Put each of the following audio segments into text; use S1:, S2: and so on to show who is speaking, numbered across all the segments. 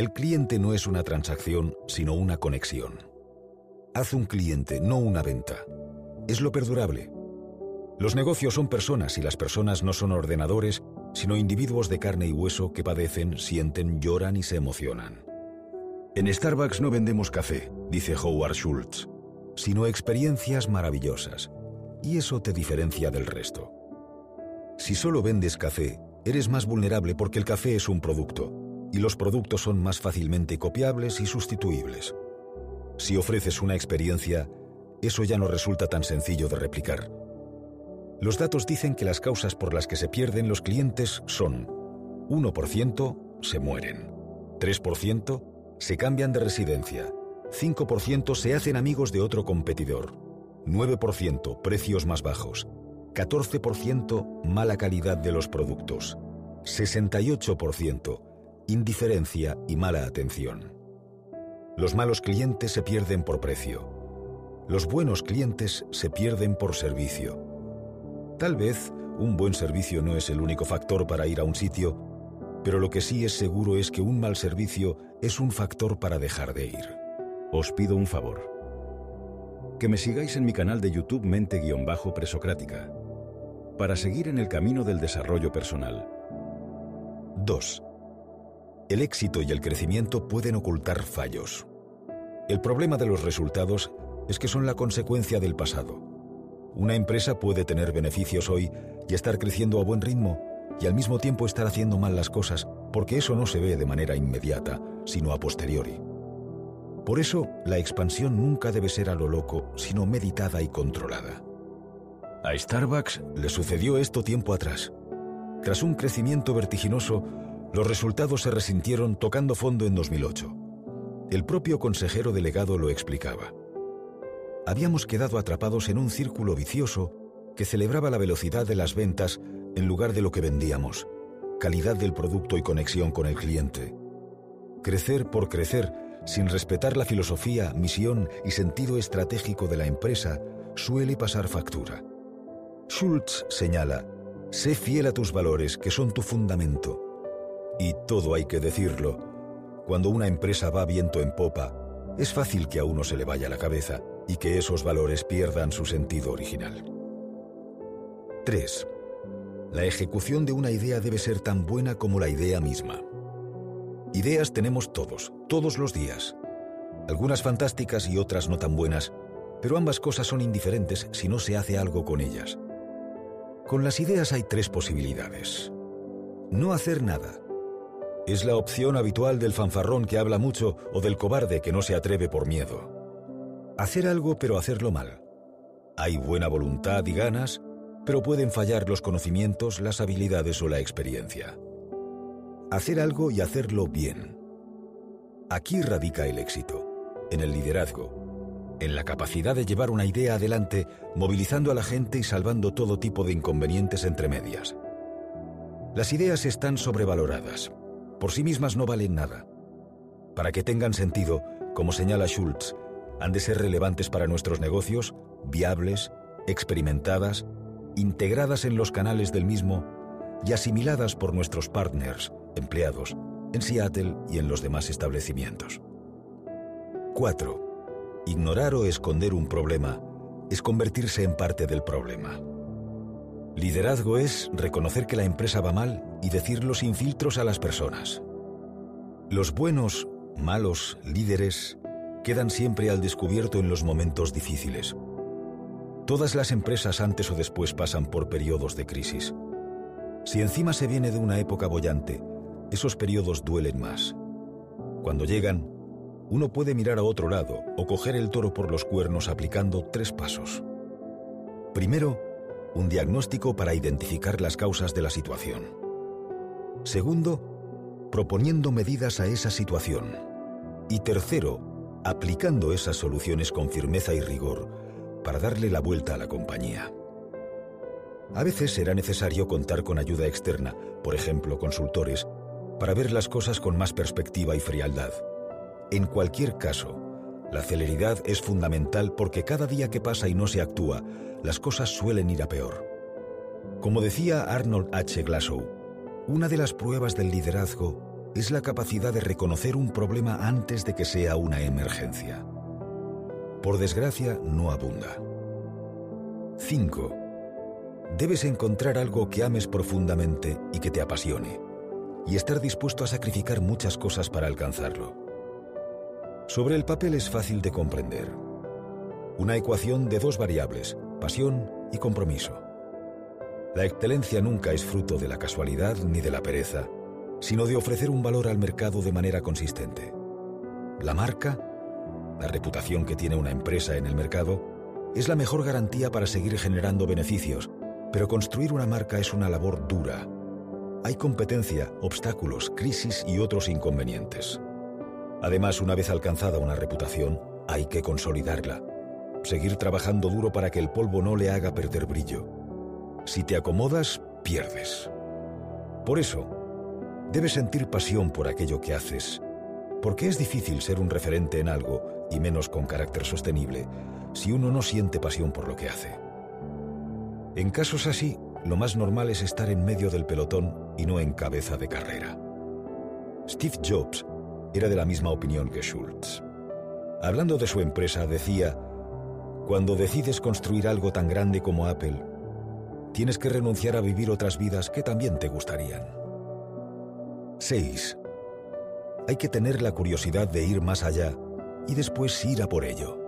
S1: El cliente no es una transacción, sino una conexión. Haz un cliente, no una venta. Es lo perdurable. Los negocios son personas y las personas no son ordenadores, sino individuos de carne y hueso que padecen, sienten, lloran y se emocionan. En Starbucks no vendemos café, dice Howard Schultz, sino experiencias maravillosas. Y eso te diferencia del resto. Si solo vendes café, eres más vulnerable porque el café es un producto, y los productos son más fácilmente copiables y sustituibles. Si ofreces una experiencia, eso ya no resulta tan sencillo de replicar. Los datos dicen que las causas por las que se pierden los clientes son 1% se mueren, 3% se cambian de residencia, 5% se hacen amigos de otro competidor, 9% precios más bajos, 14% mala calidad de los productos, 68% indiferencia y mala atención. Los malos clientes se pierden por precio. Los buenos clientes se pierden por servicio. Tal vez un buen servicio no es el único factor para ir a un sitio, pero lo que sí es seguro es que un mal servicio es un factor para dejar de ir. Os pido un favor. Que me sigáis en mi canal de YouTube Mente-Presocrática, para seguir en el camino del desarrollo personal. 2. El éxito y el crecimiento pueden ocultar fallos. El problema de los resultados es que son la consecuencia del pasado. Una empresa puede tener beneficios hoy y estar creciendo a buen ritmo y al mismo tiempo estar haciendo mal las cosas porque eso no se ve de manera inmediata, sino a posteriori. Por eso, la expansión nunca debe ser a lo loco, sino meditada y controlada. A Starbucks le sucedió esto tiempo atrás. Tras un crecimiento vertiginoso, los resultados se resintieron tocando fondo en 2008. El propio consejero delegado lo explicaba. Habíamos quedado atrapados en un círculo vicioso que celebraba la velocidad de las ventas en lugar de lo que vendíamos, calidad del producto y conexión con el cliente. Crecer por crecer, sin respetar la filosofía, misión y sentido estratégico de la empresa, suele pasar factura. Schultz señala, sé fiel a tus valores, que son tu fundamento. Y todo hay que decirlo. Cuando una empresa va viento en popa, es fácil que a uno se le vaya la cabeza y que esos valores pierdan su sentido original. 3. La ejecución de una idea debe ser tan buena como la idea misma. Ideas tenemos todos, todos los días. Algunas fantásticas y otras no tan buenas, pero ambas cosas son indiferentes si no se hace algo con ellas. Con las ideas hay tres posibilidades. No hacer nada, es la opción habitual del fanfarrón que habla mucho o del cobarde que no se atreve por miedo. Hacer algo pero hacerlo mal. Hay buena voluntad y ganas, pero pueden fallar los conocimientos, las habilidades o la experiencia. Hacer algo y hacerlo bien. Aquí radica el éxito, en el liderazgo, en la capacidad de llevar una idea adelante, movilizando a la gente y salvando todo tipo de inconvenientes entre medias. Las ideas están sobrevaloradas, por sí mismas no valen nada. Para que tengan sentido, como señala Schultz, han de ser relevantes para nuestros negocios, viables, experimentadas, integradas en los canales del mismo y asimiladas por nuestros partners, empleados, en Seattle y en los demás establecimientos. 4. Ignorar o esconder un problema es convertirse en parte del problema. Liderazgo es reconocer que la empresa va mal y decirlo sin filtros a las personas. Los buenos, malos líderes quedan siempre al descubierto en los momentos difíciles. Todas las empresas antes o después pasan por periodos de crisis. Si encima se viene de una época bollante, esos periodos duelen más. Cuando llegan, uno puede mirar a otro lado o coger el toro por los cuernos aplicando tres pasos. Primero, un diagnóstico para identificar las causas de la situación. Segundo, proponiendo medidas a esa situación. Y tercero, aplicando esas soluciones con firmeza y rigor para darle la vuelta a la compañía. A veces será necesario contar con ayuda externa, por ejemplo, consultores, para ver las cosas con más perspectiva y frialdad. En cualquier caso, la celeridad es fundamental porque cada día que pasa y no se actúa, las cosas suelen ir a peor. Como decía Arnold H. Glasgow, una de las pruebas del liderazgo es la capacidad de reconocer un problema antes de que sea una emergencia. Por desgracia, no abunda. 5. Debes encontrar algo que ames profundamente y que te apasione, y estar dispuesto a sacrificar muchas cosas para alcanzarlo. Sobre el papel es fácil de comprender. Una ecuación de dos variables, pasión y compromiso. La excelencia nunca es fruto de la casualidad ni de la pereza, sino de ofrecer un valor al mercado de manera consistente. La marca, la reputación que tiene una empresa en el mercado, es la mejor garantía para seguir generando beneficios, pero construir una marca es una labor dura. Hay competencia, obstáculos, crisis y otros inconvenientes. Además, una vez alcanzada una reputación, hay que consolidarla. Seguir trabajando duro para que el polvo no le haga perder brillo. Si te acomodas, pierdes. Por eso, debes sentir pasión por aquello que haces, porque es difícil ser un referente en algo, y menos con carácter sostenible, si uno no siente pasión por lo que hace. En casos así, lo más normal es estar en medio del pelotón y no en cabeza de carrera. Steve Jobs era de la misma opinión que Schultz. Hablando de su empresa, decía, cuando decides construir algo tan grande como Apple, tienes que renunciar a vivir otras vidas que también te gustarían. 6. Hay que tener la curiosidad de ir más allá y después ir a por ello.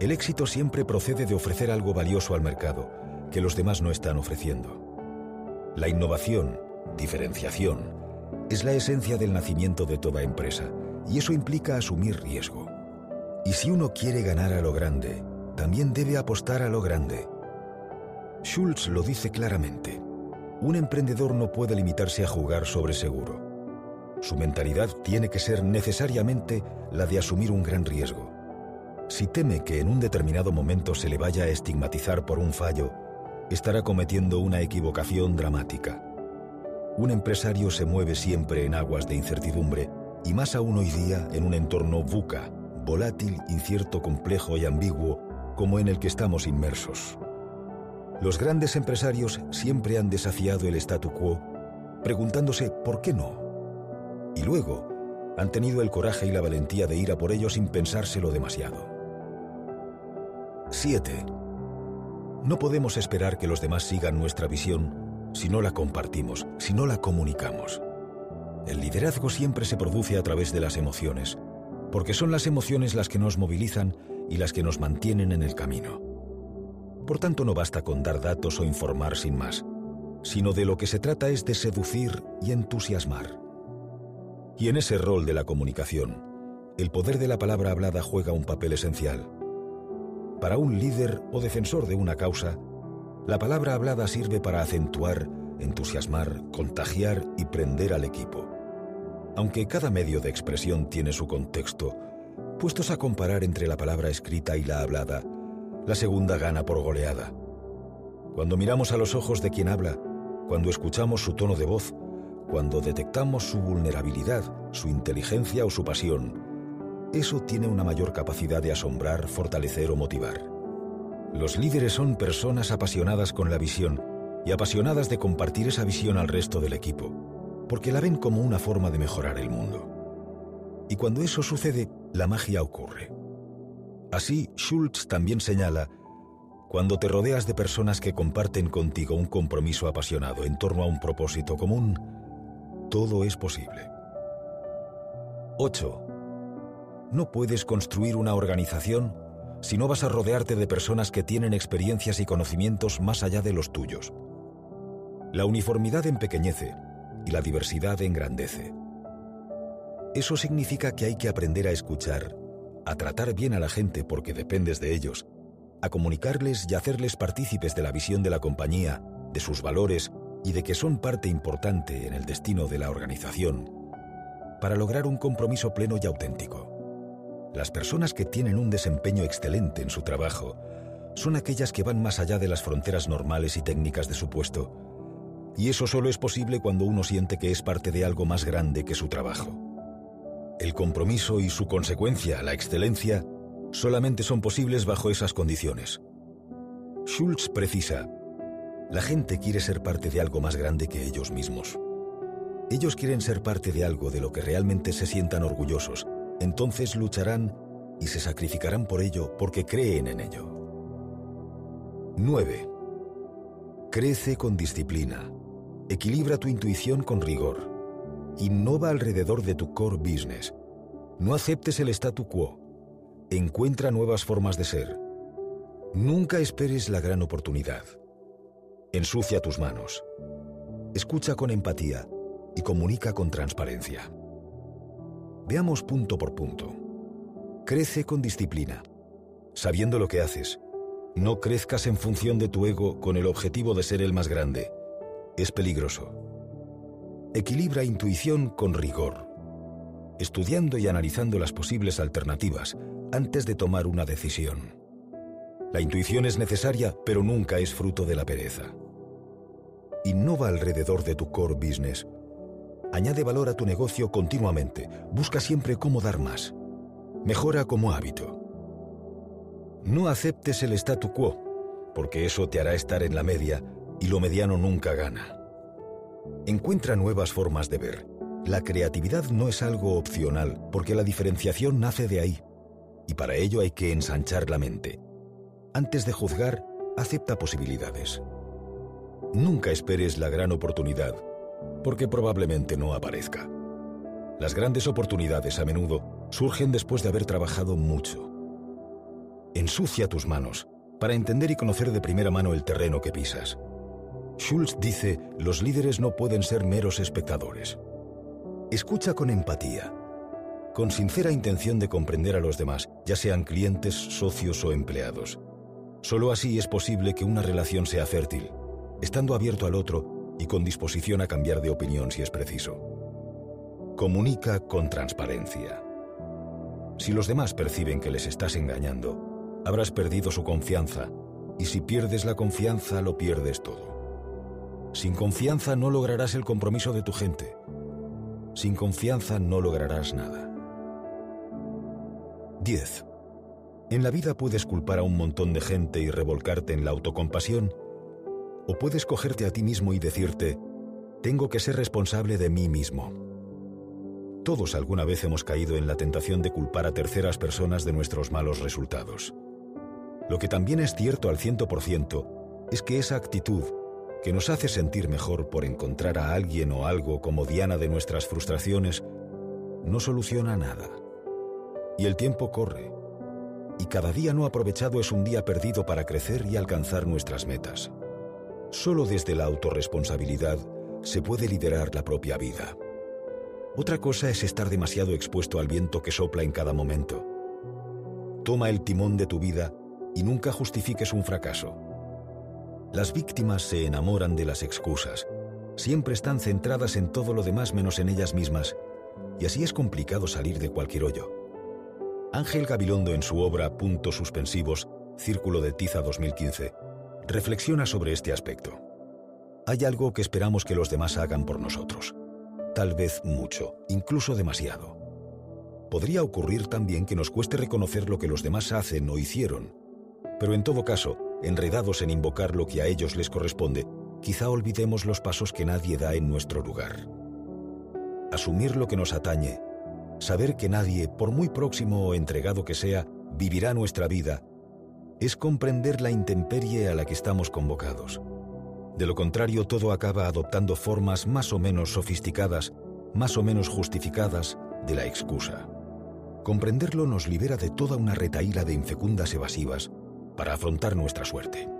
S1: El éxito siempre procede de ofrecer algo valioso al mercado que los demás no están ofreciendo. La innovación, diferenciación, es la esencia del nacimiento de toda empresa y eso implica asumir riesgo. Y si uno quiere ganar a lo grande, también debe apostar a lo grande. Schultz lo dice claramente. Un emprendedor no puede limitarse a jugar sobre seguro. Su mentalidad tiene que ser necesariamente la de asumir un gran riesgo. Si teme que en un determinado momento se le vaya a estigmatizar por un fallo, estará cometiendo una equivocación dramática. Un empresario se mueve siempre en aguas de incertidumbre y más aún hoy día en un entorno buca, volátil, incierto, complejo y ambiguo como en el que estamos inmersos. Los grandes empresarios siempre han desafiado el statu quo preguntándose por qué no. Y luego han tenido el coraje y la valentía de ir a por ello sin pensárselo demasiado. 7. No podemos esperar que los demás sigan nuestra visión si no la compartimos, si no la comunicamos. El liderazgo siempre se produce a través de las emociones, porque son las emociones las que nos movilizan y las que nos mantienen en el camino. Por tanto, no basta con dar datos o informar sin más, sino de lo que se trata es de seducir y entusiasmar. Y en ese rol de la comunicación, el poder de la palabra hablada juega un papel esencial. Para un líder o defensor de una causa, la palabra hablada sirve para acentuar, entusiasmar, contagiar y prender al equipo. Aunque cada medio de expresión tiene su contexto, puestos a comparar entre la palabra escrita y la hablada, la segunda gana por goleada. Cuando miramos a los ojos de quien habla, cuando escuchamos su tono de voz, cuando detectamos su vulnerabilidad, su inteligencia o su pasión, eso tiene una mayor capacidad de asombrar, fortalecer o motivar. Los líderes son personas apasionadas con la visión y apasionadas de compartir esa visión al resto del equipo, porque la ven como una forma de mejorar el mundo. Y cuando eso sucede, la magia ocurre. Así, Schultz también señala, cuando te rodeas de personas que comparten contigo un compromiso apasionado en torno a un propósito común, todo es posible. 8. No puedes construir una organización si no vas a rodearte de personas que tienen experiencias y conocimientos más allá de los tuyos. La uniformidad empequeñece y la diversidad engrandece. Eso significa que hay que aprender a escuchar, a tratar bien a la gente porque dependes de ellos, a comunicarles y hacerles partícipes de la visión de la compañía, de sus valores y de que son parte importante en el destino de la organización, para lograr un compromiso pleno y auténtico. Las personas que tienen un desempeño excelente en su trabajo son aquellas que van más allá de las fronteras normales y técnicas de su puesto. Y eso solo es posible cuando uno siente que es parte de algo más grande que su trabajo. El compromiso y su consecuencia, la excelencia, solamente son posibles bajo esas condiciones. Schultz precisa, la gente quiere ser parte de algo más grande que ellos mismos. Ellos quieren ser parte de algo de lo que realmente se sientan orgullosos, entonces lucharán y se sacrificarán por ello porque creen en ello. 9. Crece con disciplina. Equilibra tu intuición con rigor. Innova alrededor de tu core business. No aceptes el statu quo. Encuentra nuevas formas de ser. Nunca esperes la gran oportunidad. Ensucia tus manos. Escucha con empatía y comunica con transparencia. Veamos punto por punto. Crece con disciplina, sabiendo lo que haces. No crezcas en función de tu ego con el objetivo de ser el más grande. Es peligroso. Equilibra intuición con rigor, estudiando y analizando las posibles alternativas antes de tomar una decisión. La intuición es necesaria, pero nunca es fruto de la pereza. Innova alrededor de tu core business Añade valor a tu negocio continuamente. Busca siempre cómo dar más. Mejora como hábito. No aceptes el statu quo, porque eso te hará estar en la media y lo mediano nunca gana. Encuentra nuevas formas de ver. La creatividad no es algo opcional, porque la diferenciación nace de ahí. Y para ello hay que ensanchar la mente. Antes de juzgar, acepta posibilidades. Nunca esperes la gran oportunidad, porque probablemente no aparezca. Las grandes oportunidades a menudo surgen después de haber trabajado mucho. Ensucia tus manos para entender y conocer de primera mano el terreno que pisas. Schultz dice, los líderes no pueden ser meros espectadores. Escucha con empatía, con sincera intención de comprender a los demás, ya sean clientes, socios o empleados. Solo así es posible que una relación sea fértil, estando abierto al otro y con disposición a cambiar de opinión si es preciso. Comunica con transparencia. Si los demás perciben que les estás engañando, habrás perdido su confianza y si pierdes la confianza lo pierdes todo. Sin confianza no lograrás el compromiso de tu gente. Sin confianza no lograrás nada. 10. En la vida puedes culpar a un montón de gente y revolcarte en la autocompasión o puedes cogerte a ti mismo y decirte, tengo que ser responsable de mí mismo. Todos alguna vez hemos caído en la tentación de culpar a terceras personas de nuestros malos resultados. Lo que también es cierto al ciento por ciento es que esa actitud, que nos hace sentir mejor por encontrar a alguien o algo como diana de nuestras frustraciones, no soluciona nada. Y el tiempo corre. Y cada día no aprovechado es un día perdido para crecer y alcanzar nuestras metas. Solo desde la autorresponsabilidad se puede liderar la propia vida. Otra cosa es estar demasiado expuesto al viento que sopla en cada momento. Toma el timón de tu vida y nunca justifiques un fracaso. Las víctimas se enamoran de las excusas. Siempre están centradas en todo lo demás menos en ellas mismas, y así es complicado salir de cualquier hoyo. Ángel Gabilondo en su obra Puntos Suspensivos, Círculo de Tiza 2015, Reflexiona sobre este aspecto. Hay algo que esperamos que los demás hagan por nosotros. Tal vez mucho, incluso demasiado. Podría ocurrir también que nos cueste reconocer lo que los demás hacen o hicieron. Pero en todo caso, enredados en invocar lo que a ellos les corresponde, quizá olvidemos los pasos que nadie da en nuestro lugar. Asumir lo que nos atañe, saber que nadie, por muy próximo o entregado que sea, vivirá nuestra vida es comprender la intemperie a la que estamos convocados. De lo contrario, todo acaba adoptando formas más o menos sofisticadas, más o menos justificadas, de la excusa. Comprenderlo nos libera de toda una retaíla de infecundas evasivas para afrontar nuestra suerte.